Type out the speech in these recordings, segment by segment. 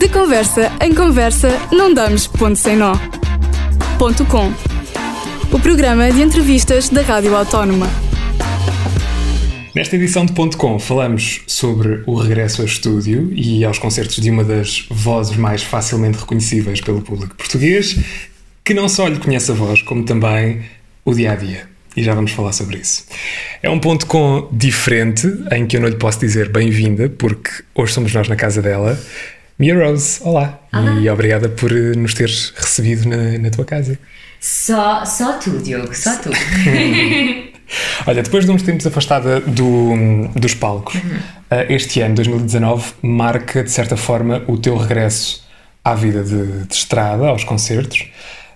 De conversa em conversa, não damos ponto sem nó. Ponto com. O programa de entrevistas da Rádio Autónoma. Nesta edição de Ponto Com falamos sobre o regresso ao estúdio e aos concertos de uma das vozes mais facilmente reconhecíveis pelo público português, que não só lhe conhece a voz, como também o dia a dia. E já vamos falar sobre isso. É um ponto com diferente, em que eu não lhe posso dizer bem-vinda, porque hoje somos nós na casa dela. Mia Rose, olá. olá. E obrigada por nos teres recebido na, na tua casa. Só, só tu, Diogo, só tu. Olha, depois de uns tempos afastada do, dos palcos, uhum. este ano, 2019, marca de certa forma o teu regresso à vida de, de estrada, aos concertos.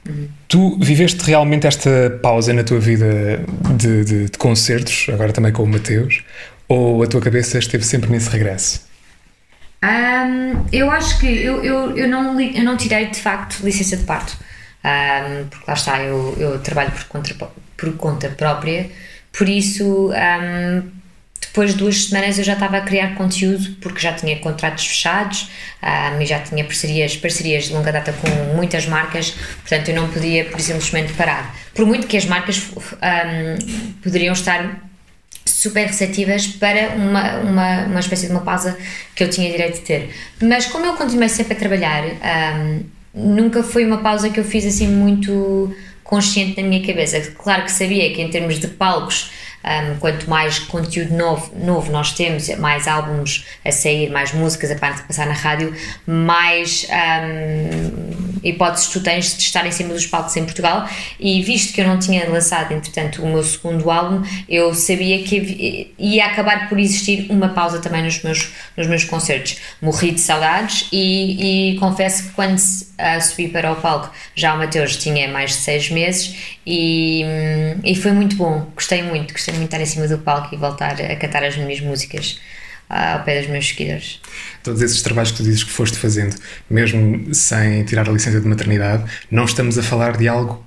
Uhum. Tu viveste realmente esta pausa na tua vida de, de, de, concertos, agora também com o Mateus, ou a tua cabeça esteve sempre nesse regresso? Um, eu acho que eu, eu, eu, não, eu não tirei de facto licença de parto, um, porque lá está, eu, eu trabalho por conta, por conta própria, por isso um, depois de duas semanas eu já estava a criar conteúdo porque já tinha contratos fechados um, e já tinha parcerias, parcerias de longa data com muitas marcas, portanto eu não podia por simplesmente parar. Por muito que as marcas um, poderiam estar super receptivas para uma, uma, uma espécie de uma pausa que eu tinha direito de ter. Mas como eu continuei sempre a trabalhar, um, nunca foi uma pausa que eu fiz assim muito consciente na minha cabeça. Claro que sabia que em termos de palcos um, quanto mais conteúdo novo, novo nós temos, mais álbuns a sair, mais músicas a passar na rádio, mais um, hipóteses tu tens de estar em cima dos palcos em Portugal. E visto que eu não tinha lançado, entretanto, o meu segundo álbum, eu sabia que ia acabar por existir uma pausa também nos meus, nos meus concertos. Morri de saudades e, e confesso que quando uh, subi para o palco, já o Mateus tinha mais de seis meses e, e foi muito bom, gostei muito, gostei muito de estar em cima do palco e voltar a cantar as minhas músicas ao pé dos meus seguidores. Todos esses trabalhos que tu dizes que foste fazendo, mesmo sem tirar a licença de maternidade, não estamos a falar de algo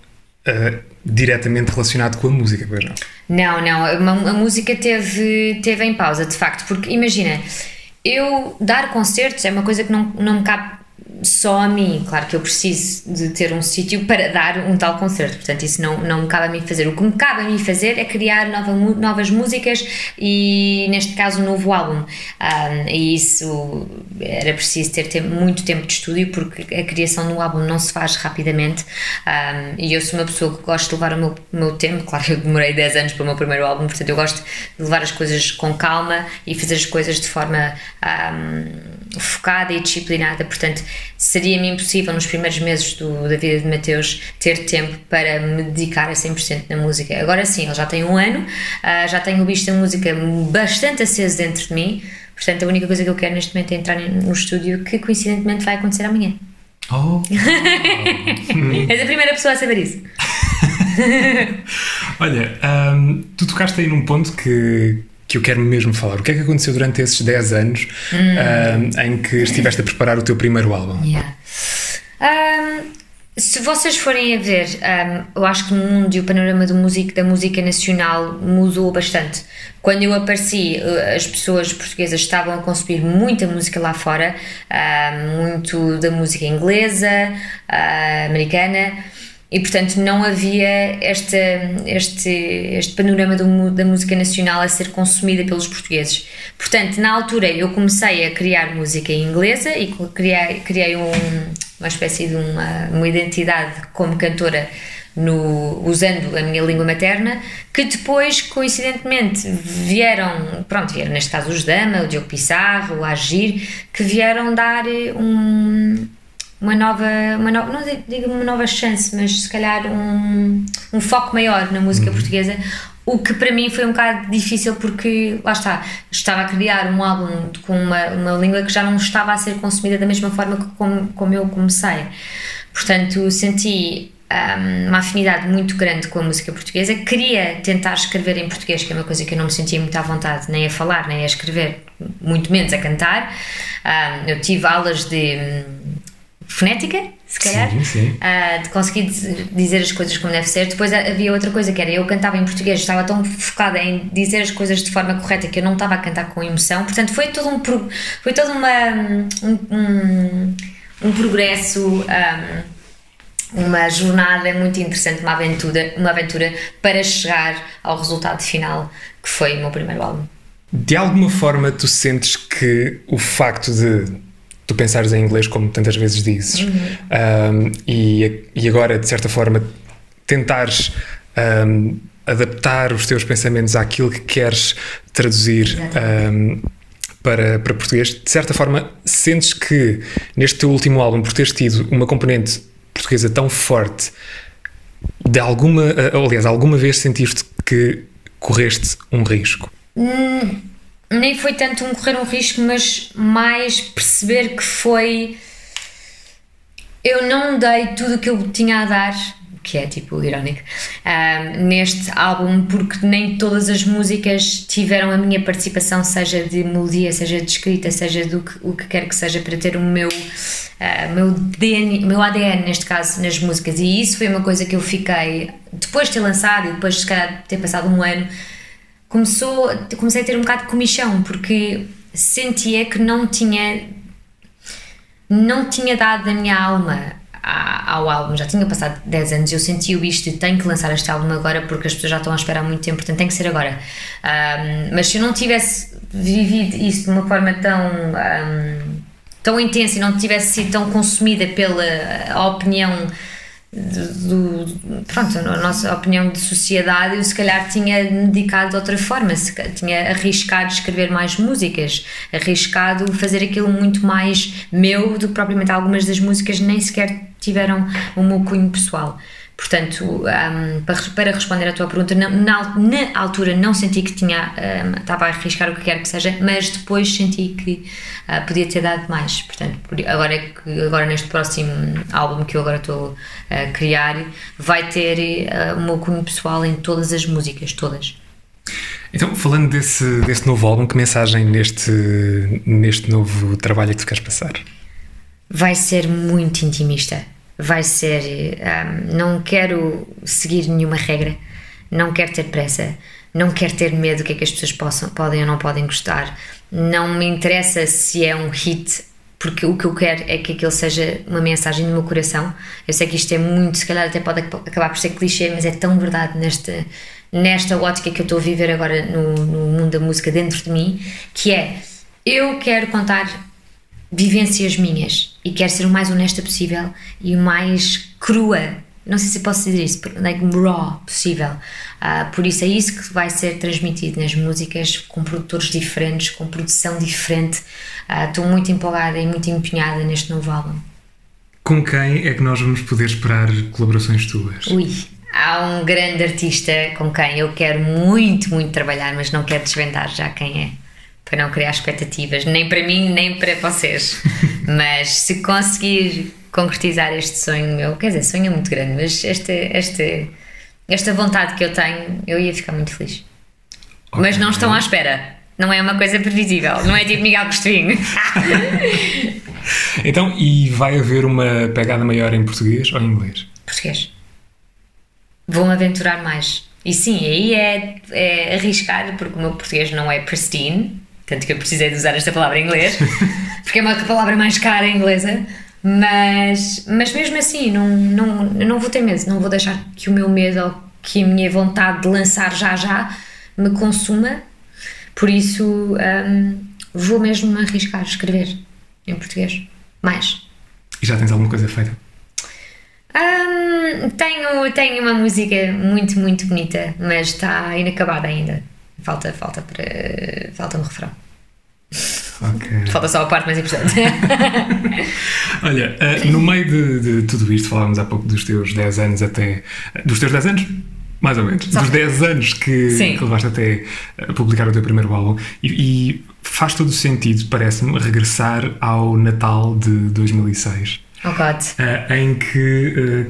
uh, diretamente relacionado com a música, pois não? Não, não, a, a, música teve, teve em pausa, de facto, porque imagina, eu dar concertos é uma coisa que não, não me cabe só a mim. Claro que eu preciso de ter um sítio para dar um tal concerto, portanto, isso não, não me cabe a mim fazer. O que me cabe a mim fazer é criar nova, novas músicas e, neste caso, um novo álbum. Um, e isso era preciso ter tempo, muito tempo de estúdio, porque a criação do álbum não se faz rapidamente. Um, e eu sou uma pessoa que gosto de levar o meu, meu tempo. Claro que eu demorei 10 anos para o meu primeiro álbum, portanto, eu gosto de levar as coisas com calma e fazer as coisas de forma um, focada e disciplinada. Portanto, seria-me impossível nos primeiros meses do, da vida de Mateus ter tempo para me dedicar a 100% na música. Agora sim, ele já tem um ano, uh, já tenho o bicho da música bastante aceso dentro de mim, portanto a única coisa que eu quero neste momento é entrar no estúdio que coincidentemente vai acontecer amanhã. Oh! És a primeira pessoa a saber isso. Olha, um, tu tocaste aí num ponto que, que eu quero mesmo falar. O que é que aconteceu durante esses 10 anos hum. uh, em que estiveste a preparar o teu primeiro álbum? Yeah. Um, se vocês forem a ver, um, eu acho que no mundo e o panorama do músico, da música nacional mudou bastante. Quando eu apareci, uh, as pessoas portuguesas estavam a consumir muita música lá fora, uh, muito da música inglesa, uh, americana e portanto não havia este, este, este panorama do, da música nacional a ser consumida pelos portugueses. Portanto, na altura eu comecei a criar música inglesa e criei, criei um, uma espécie de uma, uma identidade como cantora no, usando a minha língua materna, que depois, coincidentemente, vieram, pronto, vieram neste caso os Dama, o Diogo Pissarro, o Agir, que vieram dar um, uma nova, uma não digo uma nova chance, mas se calhar um, um foco maior na música uhum. portuguesa, o que para mim foi um bocado difícil porque, lá está, estava a criar um álbum com uma, uma língua que já não estava a ser consumida da mesma forma que como, como eu comecei. Portanto, senti um, uma afinidade muito grande com a música portuguesa. Queria tentar escrever em português, que é uma coisa que eu não me sentia muito à vontade, nem a falar, nem a escrever, muito menos a cantar. Um, eu tive aulas de fonética, se calhar, Sim, sim. ah, de conseguir diz- dizer as coisas como deve ser. Depois ha- havia outra coisa que era eu cantava em português, estava tão focada em dizer as coisas de forma correta que eu não estava a cantar com emoção. Portanto, foi todo um foi todo uma um, um, um progresso. ah, uma jornada muito interessante, uma aventura, uma aventura para chegar ao resultado final que foi o meu primeiro álbum. De alguma forma tu sentes que o facto de tu pensares em inglês como tantas vezes dizes. Um, e, e agora de certa forma tentares um, adaptar os teus pensamentos àquilo que queres traduzir um, para, para português, de certa forma sentes que neste teu último álbum, por teres tido uma componente portuguesa tão forte, de alguma, uh, aliás, alguma vez sentiste que correste um risco? Nem foi tanto um correr um risco, mas mais perceber que foi. Eu não dei tudo o que eu tinha a dar, que é tipo irónico, ahm, neste álbum, porque nem todas as músicas tiveram a minha participação, seja de melodia, seja de escrita, seja do que, o que quer que seja, para ter o meu, ah, meu, DNA, meu ADN, neste caso, nas músicas. E isso foi uma coisa que eu fiquei, depois de ter lançado e depois, de ter passado um ano, começou, comecei a ter um bocado de comichão, porque sentia que não tinha não tinha dado da minha alma a- ao álbum, já tinha passado 10 anos, eu sentia isto e tenho que lançar este álbum agora porque as pessoas já estão a esperar muito tempo, portanto tem que ser agora. Ahm, mas se eu não tivesse vivido isso de uma forma tão, ahm, tão intensa e não tivesse sido tão consumida pela a opinião do, do- pronto, a nossa opinião de sociedade, eu se calhar tinha dedicado de outra forma, se tinha arriscado escrever mais músicas, arriscado fazer aquilo muito mais meu do que propriamente algumas das músicas nem sequer tiveram o meu cunho pessoal. Portanto, um, para, para responder à tua pergunta, na, na, na altura não senti que tinha, um, estava a arriscar o que quer que seja, mas depois senti que uh, podia ter dado mais. Portanto, por- agora, é agora neste próximo álbum que eu agora estou a criar, vai ter uh, o meu cunho pessoal em todas as músicas, todas. Então, falando desse, desse novo álbum, que mensagem neste, neste novo trabalho é que tu queres passar? vai ser muito intimista. Vai ser. ahm, não quero seguir nenhuma regra, não quero ter pressa, não quero ter medo do que é que as pessoas possam, podem ou não podem gostar. Não me interessa se é um hit, porque o que eu quero é que aquilo seja uma mensagem do meu coração. Eu sei que isto é muito, se calhar até pode ac- acabar por ser clichê, mas é tão verdade nesta, nesta ótica que eu estou a viver agora no, no mundo da música dentro de mim, que é eu quero contar vivências minhas e quero ser o mais honesta possível e o mais crua, não sei se posso dizer isso, like raw possível. Ah, por isso é isso que vai ser transmitido nas músicas, com produtores diferentes, com produção diferente. Ah, Estou muito empolgada e muito empenhada neste novo álbum. Com quem é que nós vamos poder esperar colaborações tuas? Ui, há um grande artista com quem eu quero muito, muito trabalhar, mas não quero desvendar já quem é, para não criar expectativas, nem para mim, nem para vocês. mas se conseguir concretizar este sonho meu, quer dizer, sonho é muito grande, mas esta, esta, esta vontade que eu tenho, eu ia ficar muito feliz. Mas não estão à espera. Não é uma coisa previsível, não é tipo Miguel Costelinho. Então, e vai haver uma pegada maior em português ou em inglês? português. Vou-me aventurar mais. E sim, aí é, é arriscar, porque o meu português não é pristine, tanto que eu precisei de usar esta palavra em inglês, porque é uma palavra mais cara inglesa, mas, mas mesmo assim, não, não, não vou ter medo, não vou deixar que o meu medo ou que a minha vontade de lançar já já me consuma, por isso hum, vou mesmo arriscar escrever em português. Mais. E já tens alguma coisa feita? Hum, tenho, tenho uma música muito, muito bonita, mas está inacabada ainda. Falta, falta para. Falta um refrão. Ok. Falta só a parte mais importante. Olha, eh, no meio de, de tudo isto, falávamos há pouco dos teus 10 anos até. Dos teus 10 anos? Mais ou menos. Só. Dos 10 anos que, que levaste até a publicar o teu primeiro álbum. E, e faz todo o sentido, parece-me, regressar ao Natal de 2006. oh God. eh, em que eh,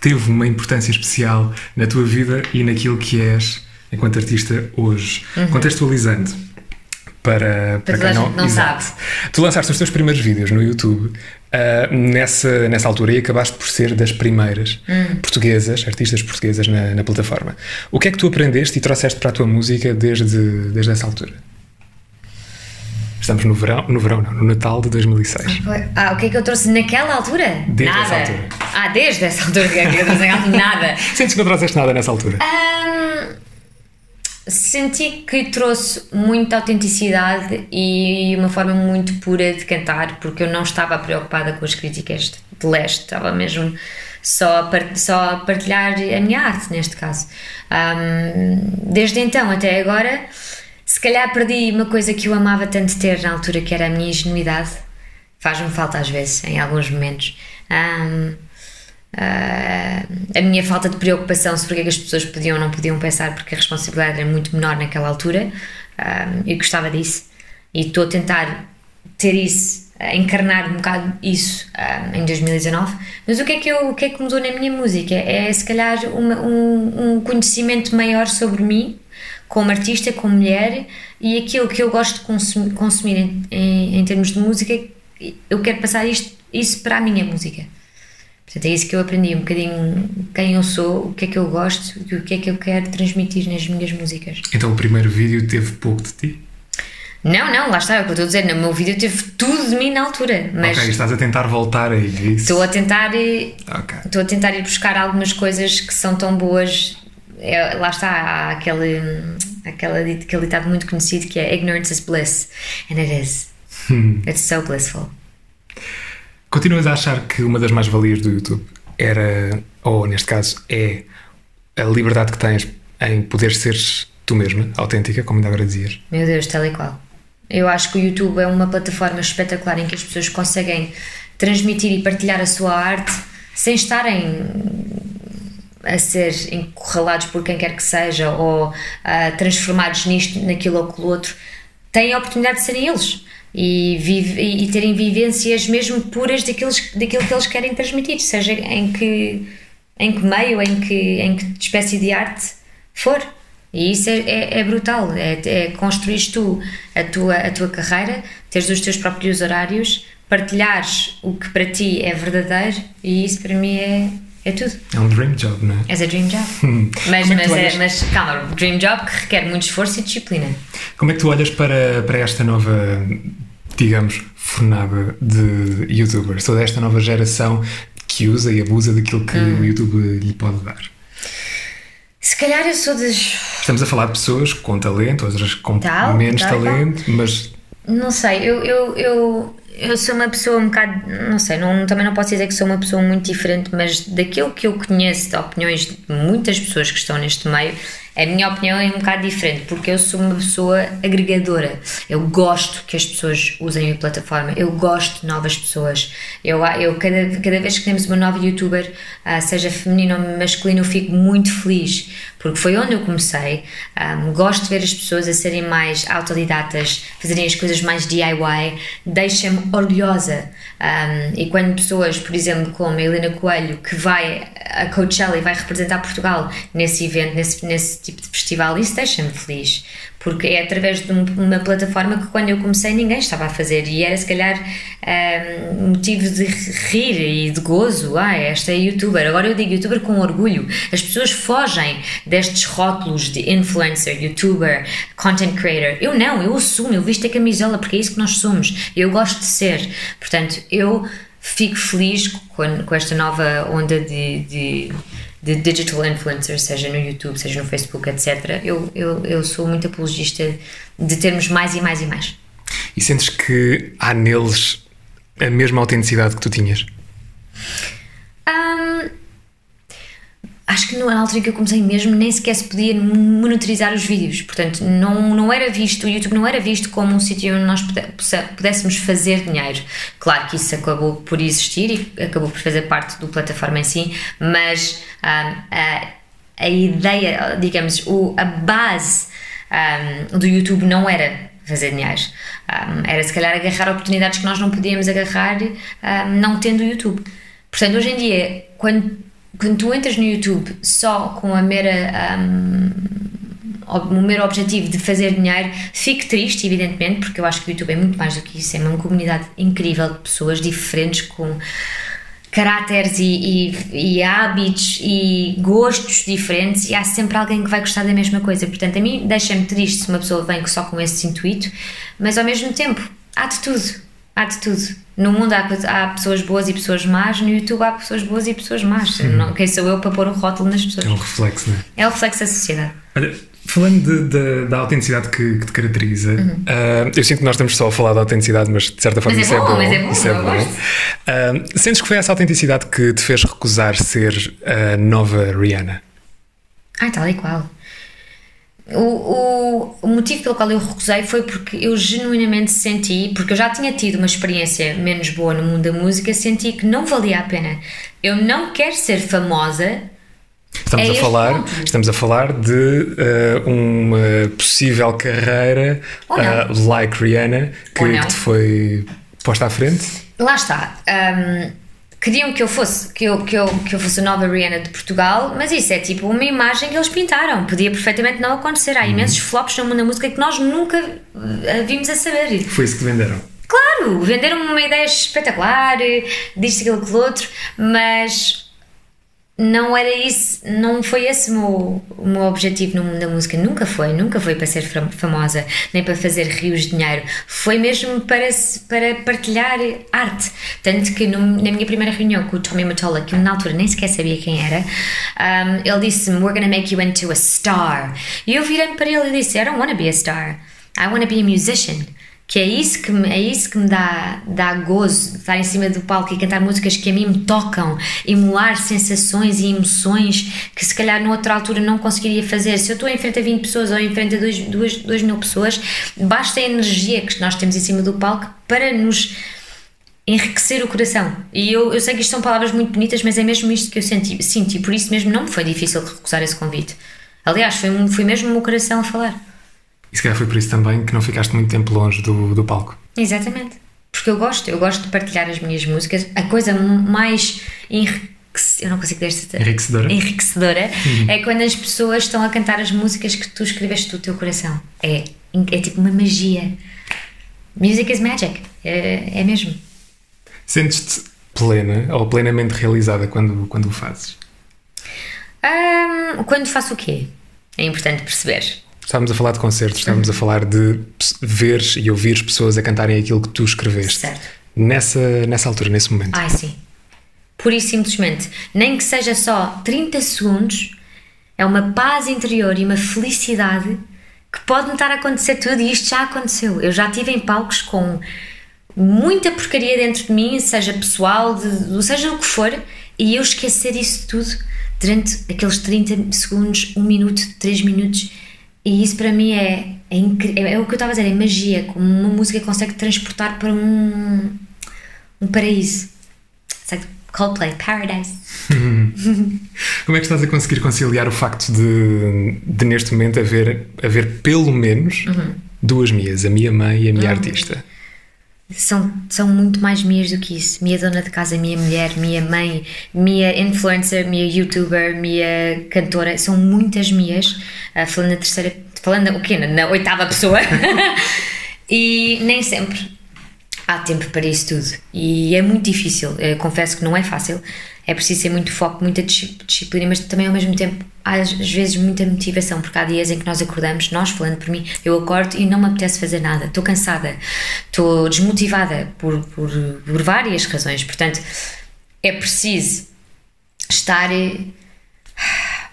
teve uma importância especial na tua vida e naquilo que és enquanto artista hoje. Contextualizando, para, para, para quem não, não sabe. Tu lançaste os teus primeiros vídeos no YouTube uh, nessa, nessa altura e acabaste por ser das primeiras hum. portuguesas, artistas portuguesas na, na, plataforma. O que é que tu aprendeste e trouxeste para a tua música desde, desde essa altura? Estamos no verão, no verão não, no Natal de 2006. Ah, o que é que eu trouxe naquela altura? Desde nada. essa altura. Ah, desde essa altura, o que é que eu trouxe? Nada. Sentes que não trouxeste nada nessa altura? Um, senti que trouxe muita autenticidade e uma forma muito pura de cantar, porque eu não estava preocupada com as críticas de leste, estava mesmo só a, part só a partilhar a minha arte, neste caso. Um, desde então até agora, se calhar perdi uma coisa que eu amava tanto ter na altura, que era a minha ingenuidade. Faz-me falta às vezes, em alguns momentos. Um, Uh, a minha falta de preocupação sobre o que, é que as pessoas podiam ou não podiam pensar, porque a responsabilidade era muito menor naquela altura, uh, eu gostava disso e estou a tentar ter isso, uh, encarnar um bocado isso em 2019. Mas o que, é que eu, o que é que mudou na minha música? É se calhar uma, um, um conhecimento maior sobre mim, como artista, como mulher e aquilo que eu gosto de consumir, consumir em, em, em termos de música, eu quero passar isto, isso para a minha música. Portanto, é isso que eu aprendi, um bocadinho quem eu sou, o que é que eu gosto e o que é que eu quero transmitir nas minhas músicas. Então o primeiro vídeo teve pouco de ti? Não, não, lá está, é o que eu estou a dizer. No meu vídeo teve tudo de mim na altura. Mas ok, estás a tentar voltar aí, é isso? Estou a tentar, okay. estou a tentar ir buscar algumas coisas que são tão boas. É, lá está, há aquele, aquele, aquele ditado muito conhecido que é Ignorance is bliss. And it is. Hmm. It's so blissful. Continuas a achar que uma das mais-valias do YouTube era, ou neste caso, é a liberdade que tens em poder seres tu mesma, autêntica, como ainda agora dizias? Meu Deus, tal e qual. Eu acho que o YouTube é uma plataforma espetacular em que as pessoas conseguem transmitir e partilhar a sua arte sem estarem a ser encurralados por quem quer que seja ou uh, transformados nisto, naquilo ou aquilo outro. Têm a oportunidade de serem eles e, vive, e terem vivências mesmo puras daqueles, daquilo que eles querem transmitir, seja em que, em que meio, em que, em que espécie de arte for. E isso é, é, é brutal, é, é construir tu a tua, a tua carreira, teres os teus próprios horários, partilhares o que para ti é verdadeiro e isso para mim é, é tudo. É um dream job, não é? É um dream job. mas, é mas, é, mas calma, dream job que requer muito esforço e disciplina. Como é que tu olhas para, para esta nova digamos, fornada de youtubers, toda esta nova geração que usa e abusa daquilo que hum. o YouTube lhe pode dar. Se calhar eu sou das. Estamos a falar de pessoas com talento, outras com tal, menos tal, talento, tal. mas. Não sei, eu, eu, eu, eu sou uma pessoa um bocado. Não sei, não, também não posso dizer que sou uma pessoa muito diferente, mas daquilo que eu conheço de opiniões de muitas pessoas que estão neste meio, a minha opinião é um bocado diferente, porque eu sou uma pessoa agregadora. Eu gosto que as pessoas usem a plataforma, eu gosto de novas pessoas. Eu, eu cada, cada vez que temos uma nova youtuber, uh, seja feminino ou masculino, eu fico muito feliz, porque foi onde eu comecei. Um, gosto de ver as pessoas a serem mais autodidatas, fazerem as coisas mais DIY, deixa-me orgulhosa. Um, e quando pessoas, por exemplo, como a Helena Coelho, que vai a Coachella e vai representar Portugal nesse evento, nesse, nesse tipo de festival, isso deixa-me feliz, porque é através de uma plataforma que quando eu comecei ninguém estava a fazer e era se calhar um, motivo de rir e de gozo. Ah, esta é youtuber. Agora eu digo youtuber com orgulho. As pessoas fogem destes rótulos de influencer, youtuber, content creator. Eu não, eu assumo, eu visto a camisola porque é isso que nós somos. Eu gosto de ser. Portanto, eu fico feliz com, com esta nova onda de, de, de, digital influencers, seja no YouTube, seja no Facebook, etc. Eu, eu, eu sou muito apologista de termos mais e mais e mais. E sentes que há neles a mesma autenticidade que tu tinhas? Um, acho que na altura que eu comecei mesmo nem sequer se podia monitorizar os vídeos, portanto não, não era visto, o YouTube não era visto como um sítio onde nós pudéssemos fazer dinheiro. Claro que isso acabou por existir e acabou por fazer parte do plataforma em si, mas um, a, a ideia, digamos, o, a base um, do YouTube não era fazer dinheiro. Um, era se calhar agarrar oportunidades que nós não podíamos agarrar não tendo o YouTube. Portanto, hoje em dia, quando quando tu entras no YouTube só com a mera um, o meu objetivo de fazer dinheiro, fico triste, evidentemente, porque eu acho que o YouTube é muito mais do que isso, é uma comunidade incrível de pessoas diferentes com caráteres e, e, e, hábitos e gostos diferentes e há sempre alguém que vai gostar da mesma coisa. Portanto, a mim deixa-me triste se uma pessoa vem só com esse intuito, mas ao mesmo tempo há de tudo. Há de tudo. No mundo há, há pessoas boas e pessoas más, no YouTube há pessoas boas e pessoas más. Não, quem sou eu para pôr um rótulo nas pessoas? É um reflexo, não é? É o reflexo da sociedade. Olha, falando de, de, da autenticidade que, que te caracteriza, uhum. uh, eu sinto que nós estamos só a falar da autenticidade, mas de certa forma mas é isso é bom, bom. Mas é bom, isso é bom. Uh, sentes que foi essa autenticidade que te fez recusar ser a nova Rihanna? Ai, tal e qual. O, o, o, motivo pelo qual eu recusei foi porque eu genuinamente senti, porque eu já tinha tido uma experiência menos boa no mundo da música, senti que não valia a pena. Eu não quero ser famosa. Estamos, é a, falar, estamos a falar de uh, uma possível carreira uh, like Rihanna que, que te foi posta à frente. Lá está. Um, queriam que eu fosse que eu, que, eu, que eu fosse a nova Rihanna de Portugal, mas isso é tipo uma imagem que eles pintaram. Podia perfeitamente não acontecer. Há uhum. imensos flops no mundo da música que nós nunca uh, vimos a saber. Foi isso que venderam. Claro, venderam uma ideia espetacular, disto, aquilo, aquilo outro, mas não era isso, não foi esse o meu, o meu objetivo no mundo da música, nunca foi, nunca foi para ser famosa, nem para fazer rios de dinheiro, foi mesmo para, para partilhar arte. Tanto que no, na minha primeira reunião com o Tommy Mottola, que eu na altura nem sequer sabia quem era, um, ele disse-me: We're gonna make you into a star. E eu virei para ele e disse: I don't wanna be a star, I wanna be a musician que é isso que me, é isso que me dá, dá gozo, estar em cima do palco e cantar músicas que a mim me tocam, emular sensações e emoções que se calhar noutra altura não conseguiria fazer. Se eu estou em frente a 20 pessoas ou em frente a 2 mil pessoas, basta a energia que nós temos em cima do palco para nos enriquecer o coração. E eu, eu sei que isto são palavras muito bonitas, mas é mesmo isto que eu senti, sinto e por isso mesmo não me foi difícil recusar esse convite. Aliás, foi, foi mesmo o meu coração a falar. E se calhar foi por isso também que não ficaste muito tempo longe do, do palco. Exatamente. Porque eu gosto, eu gosto de partilhar as minhas músicas. A coisa mais eu não consigo enriquecedora, enriquecedora uhum. é quando as pessoas estão a cantar as músicas que tu escreveste do teu coração. É, é tipo uma magia. Music is magic. É, é mesmo. Sentes-te plena ou plenamente realizada quando, quando o fazes? Um, quando faço o quê? É importante perceber. Estávamos a falar de concertos, estávamos a falar de ver e ouvir pessoas a cantarem aquilo que tu escreveste. Certo. Nessa, nessa altura, nesse momento. Ai, sim. Por isso, simplesmente, nem que seja só 30 segundos, é uma paz interior e uma felicidade que pode-me estar a acontecer tudo e isto já aconteceu. Eu já estive em palcos com muita porcaria dentro de mim, seja pessoal, de, seja o que for, e eu esquecer isso tudo durante aqueles 30 segundos, 1 minuto, 3 minutos e isso para mim é, é, é, é o que eu estava a dizer, é magia, como uma música consegue transportar para um, um paraíso. It's like Coldplay, Paradise. Como é que estás a conseguir conciliar o facto de, de neste momento haver, haver pelo menos uhum. duas Mias, a minha mãe e a minha uhum. artista? São, são muito mais minhas do que isso. Minha dona de casa, minha mulher, minha mãe, minha influencer, minha youtuber, minha cantora. São muitas minhas. Uh, falando na terceira. Falando o quê? Na oitava pessoa. e nem sempre há tempo para isso tudo. E é muito difícil. Eu confesso que não é fácil. É preciso ter muito foco, muita disciplina, mas também ao mesmo tempo às vezes muita motivação, porque há dias em que nós acordamos, nós falando por mim, eu acordo e não me apetece fazer nada, estou cansada, estou desmotivada por, por, por várias razões. Portanto, é preciso estar eh,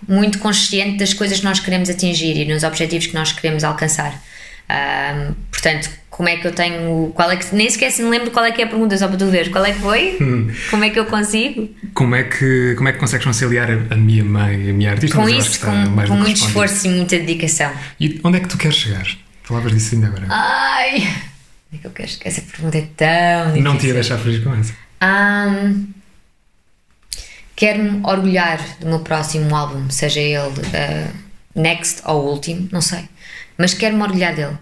muito consciente das coisas que nós queremos atingir e nos objetivos que nós queremos alcançar. Um, portanto, como é que eu tenho. Qual é que, nem sequer se me lembro qual é que é a pergunta, só para tu ver. Qual é que foi? Hum. Como é que eu consigo? Como é que, como é que consegues conciliar a, minha mãe, a minha artista? Com isso, com, com muito esforço e muita dedicação. E onde é que tu queres chegar? Falavas disso ainda agora. Ai! Onde é que eu quero chegar? Essa pergunta é tão difícil. Não te ia deixar feliz com essa. Um, Quero-me orgulhar do meu próximo álbum, seja ele uh, Next ou último, não sei mas quero-me orgulhar dele,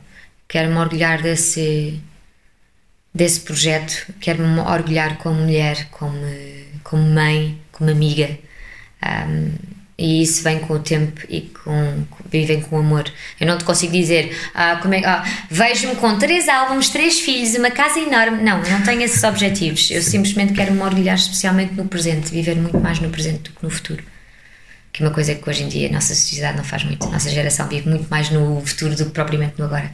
quero-me orgulhar desse, desse projeto, quero-me orgulhar como mulher, como, como mãe, como amiga. Um, E isso vem com o tempo e com, vivem com amor. Eu não te consigo dizer, ah, como é, ah, vejo-me com três álbuns, três filhos, uma casa enorme. Não, não tenho esses objetivos. Eu simplesmente quero me orgulhar especialmente no presente, viver muito mais no presente do que no futuro. Que é uma coisa que hoje em dia a nossa sociedade não faz muito. A nossa geração vive muito mais no futuro do que propriamente no agora.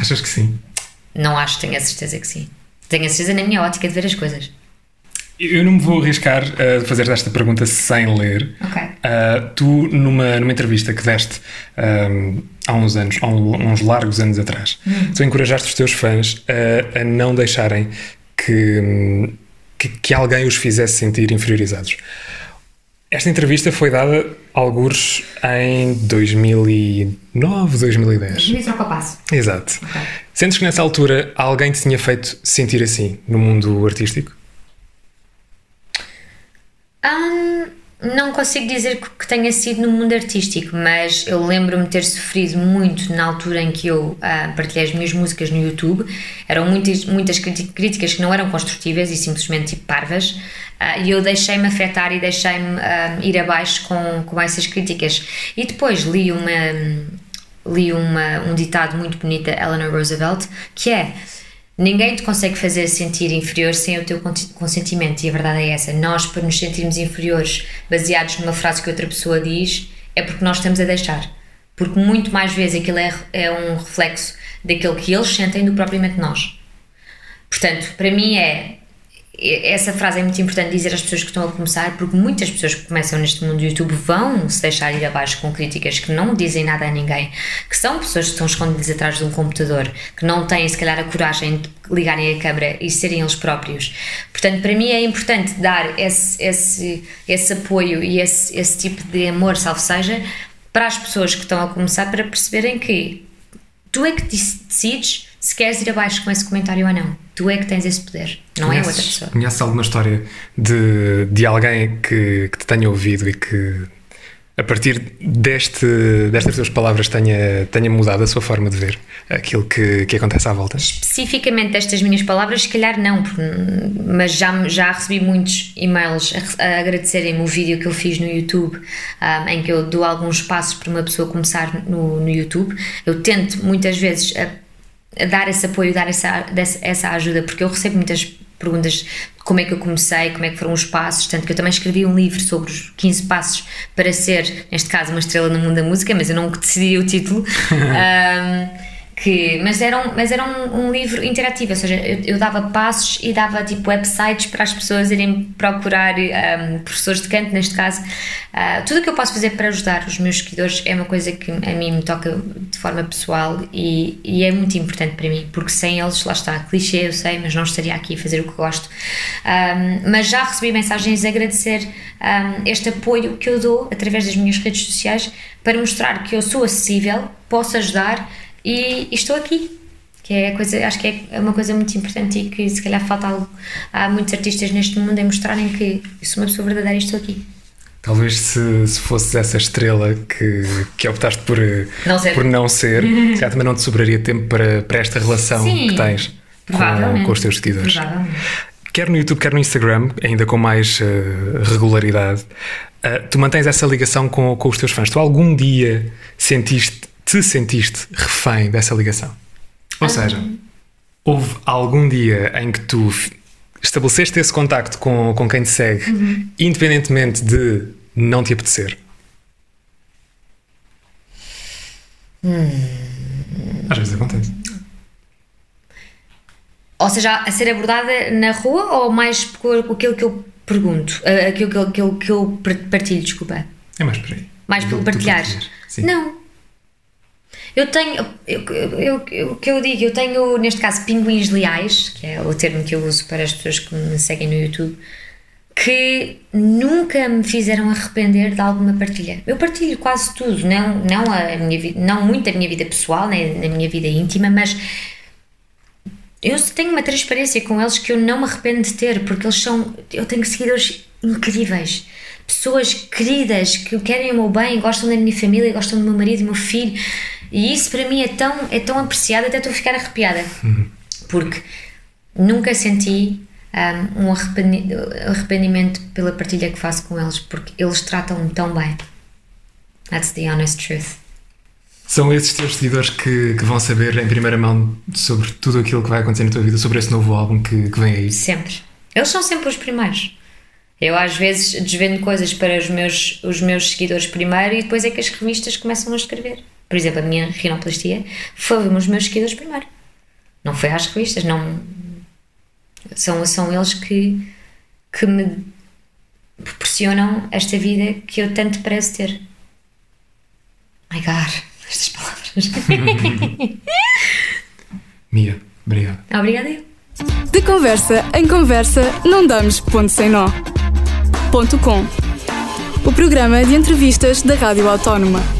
Achas que sim? Não acho, tenho a certeza que sim. Tenho a certeza na minha ótica de ver as coisas. Eu não me vou arriscar a fazer esta pergunta sem ler. Ok. Uh, tu, numa, numa entrevista que deste um, há uns anos, há uns largos anos atrás, Hum. tu encorajaste os teus fãs a, a não deixarem que, que, que alguém os fizesse sentir inferiorizados. Esta entrevista foi dada alguns em 2009, 2010. Me troca o passo. Exato. Ok. Sentes que nessa altura alguém te tinha feito sentir assim no mundo artístico? Hum, não consigo dizer que tenha sido no mundo artístico, mas eu lembro-me ter sofrido muito na altura em que eu ah, partilhei as minhas músicas no YouTube. Eram muitas, muitas críticas que não eram construtivas e simplesmente tipo parvas. ah, e eu deixei-me afetar e deixei-me ah, ir abaixo com, com essas críticas. E depois li uma. Li uma, um ditado muito bonito da Eleanor Roosevelt que é Ninguém te consegue fazer sentir inferior sem o teu consentimento, e a verdade é essa. Nós, para nos sentirmos inferiores, baseados numa frase que outra pessoa diz, é porque nós estamos a deixar. Porque muito mais vezes aquilo é, é um reflexo daquilo que eles sentem do que propriamente nós. Portanto, para mim é. Essa frase é muito importante dizer às pessoas que estão a começar, porque muitas pessoas que começam neste mundo do YouTube vão se deixar ir abaixo com críticas que não dizem nada a ninguém, que são pessoas que estão escondidas atrás de um computador, que não têm se calhar a coragem de ligarem a câmera e serem eles próprios. Portanto, para mim é importante dar esse, esse, esse apoio e esse, esse tipo de amor, salvo seja, para as pessoas que estão a começar para perceberem que tu é que dec- decides se queres ir abaixo com esse comentário ou não. Tu é que tens esse poder, não é outra Conheces- pessoa. Conheces alguma história de, de alguém que, que te tenha ouvido e que, a partir deste, destas tuas palavras, tenha, tenha mudado a sua forma de ver aquilo que, que acontece à volta? Especificamente destas minhas palavras, se calhar não, porque- mas já, já recebi muitos e-mails a, a agradecerem-me o vídeo que eu fiz no YouTube, ah, em que eu dou alguns passos para uma pessoa começar no, no YouTube. Eu tento muitas vezes dar esse apoio, dar essa, essa ajuda, porque eu recebo muitas perguntas de como é que eu comecei, como é que foram os passos, tanto que eu também escrevi um livro sobre os 15 passos para ser, neste caso, uma estrela no mundo da música, mas eu não decidi o título. Ahm, que, mas era, um, mas era um, um livro interativo, ou seja, eu, eu dava passos e dava tipo websites para as pessoas irem procurar ahm, professores de canto, neste caso. Ah, tudo o que eu posso fazer para ajudar os meus seguidores é uma coisa que a mim me toca de forma pessoal e, e é muito importante para mim, porque sem eles, lá está, clichê, eu sei, mas não estaria aqui a fazer o que gosto. Ahm, mas já recebi mensagens a agradecer ahm, este apoio que eu dou através das minhas redes sociais para mostrar que eu sou acessível, posso ajudar e, estou aqui. Que é a coisa, acho que é uma coisa muito importante e que se calhar falta algo a muitos artistas neste mundo em mostrarem que eu sou uma pessoa verdadeira e estou aqui. Talvez se, se fosses essa estrela que, que optaste por Não ser. por não ser, se calhar também não te sobraria tempo para, para esta relação Sim, que tens com, com os teus seguidores. Quer no YouTube, quer no Instagram, ainda com mais eh, regularidade, eh, tu mantens essa ligação com, com os teus fãs. Tu algum dia sentiste, te sentiste refém dessa ligação? Ou seja, houve algum dia em que tu estabeleceste esse contacto com, com quem te segue, independentemente de não te apetecer? Às vezes acontece. Ou seja, a ser abordada na rua ou mais por aquilo que eu pergunto, ah, aquilo que eu, que eu, que eu partilho, desculpa. É mais por aí. Mais pelo partilhar. Não. Eu tenho, o que eu digo, eu tenho neste caso pinguins leais, que é o termo que eu uso para as pessoas que me seguem no YouTube, que nunca me fizeram arrepender de alguma partilha. Eu partilho quase tudo, não, não, a minha, vi- não muito a minha vida pessoal, nem na minha vida íntima, mas eu tenho uma transparência com eles que eu não me arrependo de ter, porque eles são. Eu tenho seguidores incríveis, pessoas queridas que querem o meu bem, gostam da minha família, gostam do meu marido e do meu filho, e isso para mim é tão, é tão apreciado, até estou a ficar arrepiada, porque nunca senti um, um arrependimento pela partilha que faço com eles, porque eles tratam-me tão bem. That's the honest truth. São esses teus seguidores que, que, vão saber em primeira mão sobre tudo aquilo que vai acontecer na tua vida, sobre esse novo álbum que, que vem aí? Sempre. Eles são sempre os primeiros. Eu às vezes desvendo coisas para os meus, os meus seguidores primeiro e depois é que as revistas começam a escrever. Por exemplo, a minha rinoplastia foi os meus seguidores primeiro. Não foi às revistas, não. São, são eles que, que me proporcionam esta vida que eu tanto prezo ter. My God, estas palavras. Mia, obrigado. Obrigada De conversa em conversa, não damos ponto sem nó. Ponto com. O programa de entrevistas da Rádio Autónoma.